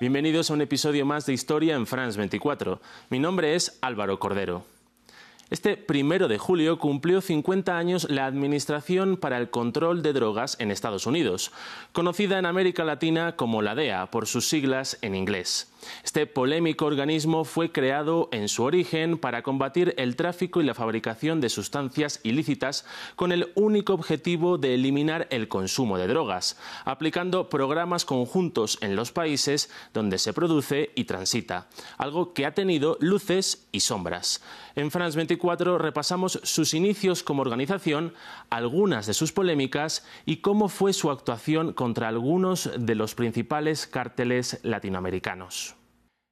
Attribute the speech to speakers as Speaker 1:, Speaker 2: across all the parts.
Speaker 1: Bienvenidos a un episodio más de Historia en France 24. Mi nombre es Álvaro Cordero. Este primero de julio cumplió 50 años la Administración para el Control de Drogas en Estados Unidos, conocida en América Latina como la DEA por sus siglas en inglés. Este polémico organismo fue creado en su origen para combatir el tráfico y la fabricación de sustancias ilícitas con el único objetivo de eliminar el consumo de drogas, aplicando programas conjuntos en los países donde se produce y transita, algo que ha tenido luces y sombras. En France 24 repasamos sus inicios como organización, algunas de sus polémicas y cómo fue su actuación contra algunos de los principales cárteles latinoamericanos.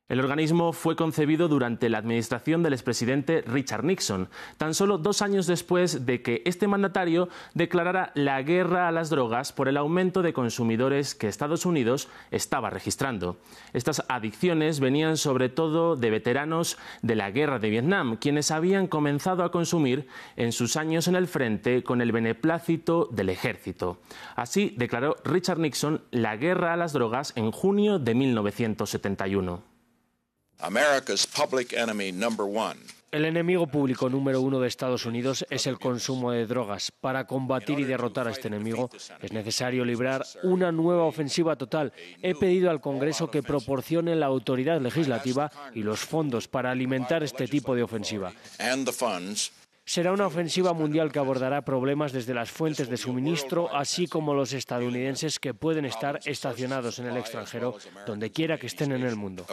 Speaker 1: El organismo fue concebido durante la administración del expresidente Richard Nixon, tan solo dos años después de que este mandatario declarara la guerra a las drogas por el aumento de consumidores que Estados Unidos estaba registrando. Estas adicciones venían sobre todo de veteranos de la guerra de Vietnam, quienes habían comenzado a consumir en sus años en el frente con el beneplácito del ejército. Así declaró Richard Nixon la guerra a las drogas en junio de 1971.
Speaker 2: El enemigo público número uno de Estados Unidos es el consumo de drogas. Para combatir y derrotar a este enemigo es necesario librar una nueva ofensiva total. He pedido al Congreso que proporcione la autoridad legislativa y los fondos para alimentar este tipo de ofensiva. Será una ofensiva mundial que abordará problemas desde las fuentes de suministro, así como los estadounidenses que pueden estar estacionados en el extranjero, donde quiera que estén en el mundo.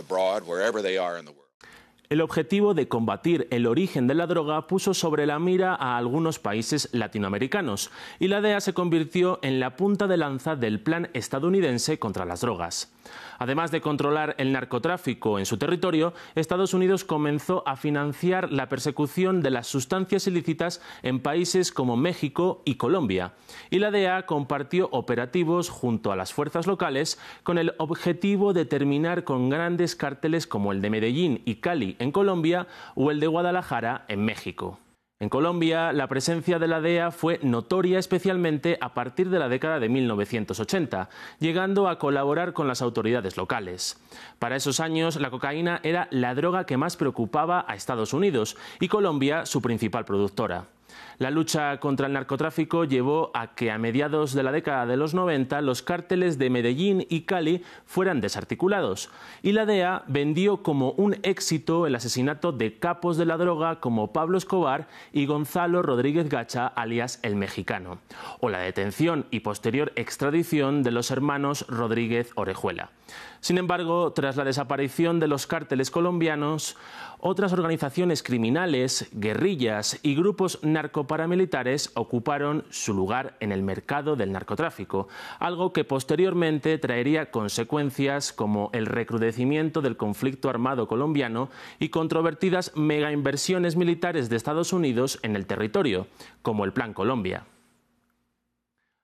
Speaker 1: El objetivo de combatir el origen de la droga puso sobre la mira a algunos países latinoamericanos y la DEA se convirtió en la punta de lanza del plan estadounidense contra las drogas. Además de controlar el narcotráfico en su territorio, Estados Unidos comenzó a financiar la persecución de las sustancias ilícitas en países como México y Colombia. Y la DEA compartió operativos junto a las fuerzas locales con el objetivo de terminar con grandes cárteles como el de Medellín y Cali en Colombia o el de Guadalajara en México. En Colombia, la presencia de la DEA fue notoria especialmente a partir de la década de 1980, llegando a colaborar con las autoridades locales. Para esos años, la cocaína era la droga que más preocupaba a Estados Unidos y Colombia su principal productora. La lucha contra el narcotráfico llevó a que a mediados de la década de los 90 los cárteles de Medellín y Cali fueran desarticulados y la DEA vendió como un éxito el asesinato de capos de la droga como Pablo Escobar y Gonzalo Rodríguez Gacha, alias el mexicano, o la detención y posterior extradición de los hermanos Rodríguez Orejuela. Sin embargo, tras la desaparición de los cárteles colombianos, otras organizaciones criminales, guerrillas y grupos narcoparamilitares ocuparon su lugar en el mercado del narcotráfico, algo que posteriormente traería consecuencias como el recrudecimiento del conflicto armado colombiano y controvertidas megainversiones militares de Estados Unidos en el territorio, como el Plan Colombia.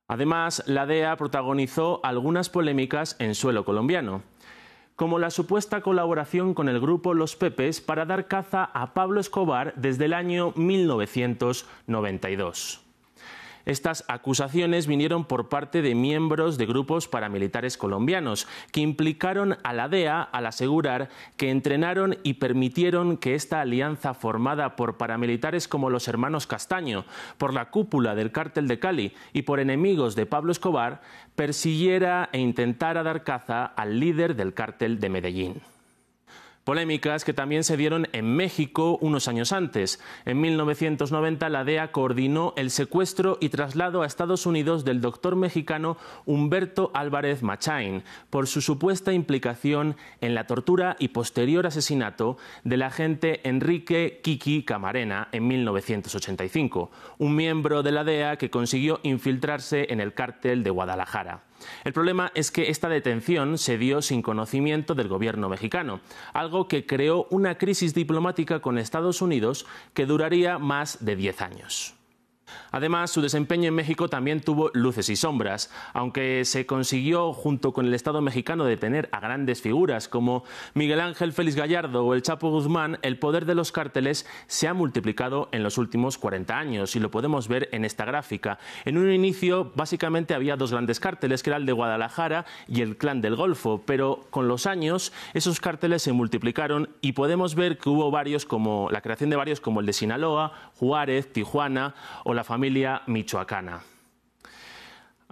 Speaker 1: Además, la DEA protagonizó algunas polémicas en suelo colombiano como la supuesta colaboración con el grupo Los Pepes para dar caza a Pablo Escobar desde el año 1992. Estas acusaciones vinieron por parte de miembros de grupos paramilitares colombianos, que implicaron a la DEA al asegurar que entrenaron y permitieron que esta alianza formada por paramilitares como los hermanos Castaño, por la cúpula del cártel de Cali y por enemigos de Pablo Escobar, persiguiera e intentara dar caza al líder del cártel de Medellín. Polémicas que también se dieron en México unos años antes. En 1990 la DEA coordinó el secuestro y traslado a Estados Unidos del doctor mexicano Humberto Álvarez Machain por su supuesta implicación en la tortura y posterior asesinato del agente Enrique Kiki Camarena en 1985, un miembro de la DEA que consiguió infiltrarse en el cártel de Guadalajara. El problema es que esta detención se dio sin conocimiento del gobierno mexicano, algo que creó una crisis diplomática con Estados Unidos que duraría más de diez años. Además, su desempeño en México también tuvo luces y sombras, aunque se consiguió junto con el Estado mexicano detener a grandes figuras como Miguel Ángel Félix Gallardo o el Chapo Guzmán, el poder de los cárteles se ha multiplicado en los últimos 40 años y lo podemos ver en esta gráfica. En un inicio, básicamente había dos grandes cárteles, que era el de Guadalajara y el Clan del Golfo, pero con los años esos cárteles se multiplicaron y podemos ver que hubo varios como la creación de varios como el de Sinaloa, Juárez, Tijuana o familia michoacana.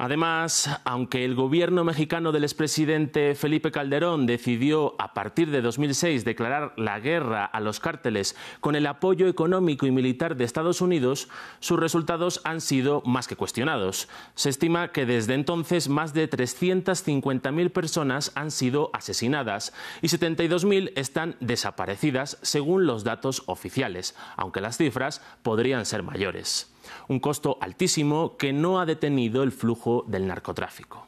Speaker 1: Además, aunque el gobierno mexicano del expresidente Felipe Calderón decidió a partir de 2006 declarar la guerra a los cárteles con el apoyo económico y militar de Estados Unidos, sus resultados han sido más que cuestionados. Se estima que desde entonces más de 350.000 personas han sido asesinadas y 72.000 están desaparecidas según los datos oficiales, aunque las cifras podrían ser mayores un costo altísimo que no ha detenido el flujo del narcotráfico.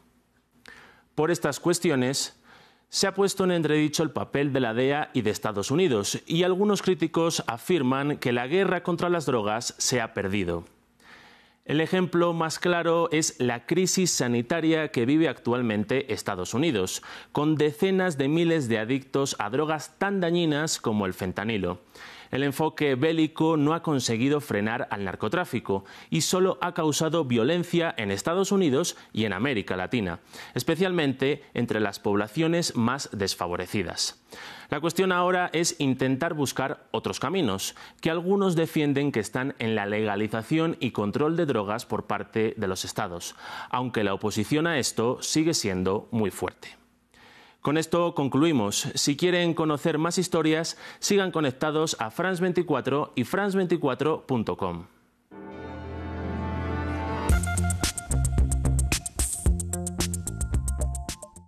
Speaker 1: Por estas cuestiones, se ha puesto en entredicho el papel de la DEA y de Estados Unidos, y algunos críticos afirman que la guerra contra las drogas se ha perdido. El ejemplo más claro es la crisis sanitaria que vive actualmente Estados Unidos, con decenas de miles de adictos a drogas tan dañinas como el fentanilo. El enfoque bélico no ha conseguido frenar al narcotráfico y solo ha causado violencia en Estados Unidos y en América Latina, especialmente entre las poblaciones más desfavorecidas. La cuestión ahora es intentar buscar otros caminos, que algunos defienden que están en la legalización y control de drogas por parte de los estados, aunque la oposición a esto sigue siendo muy fuerte. Con esto concluimos. Si quieren conocer más historias, sigan conectados a France24 y france24.com.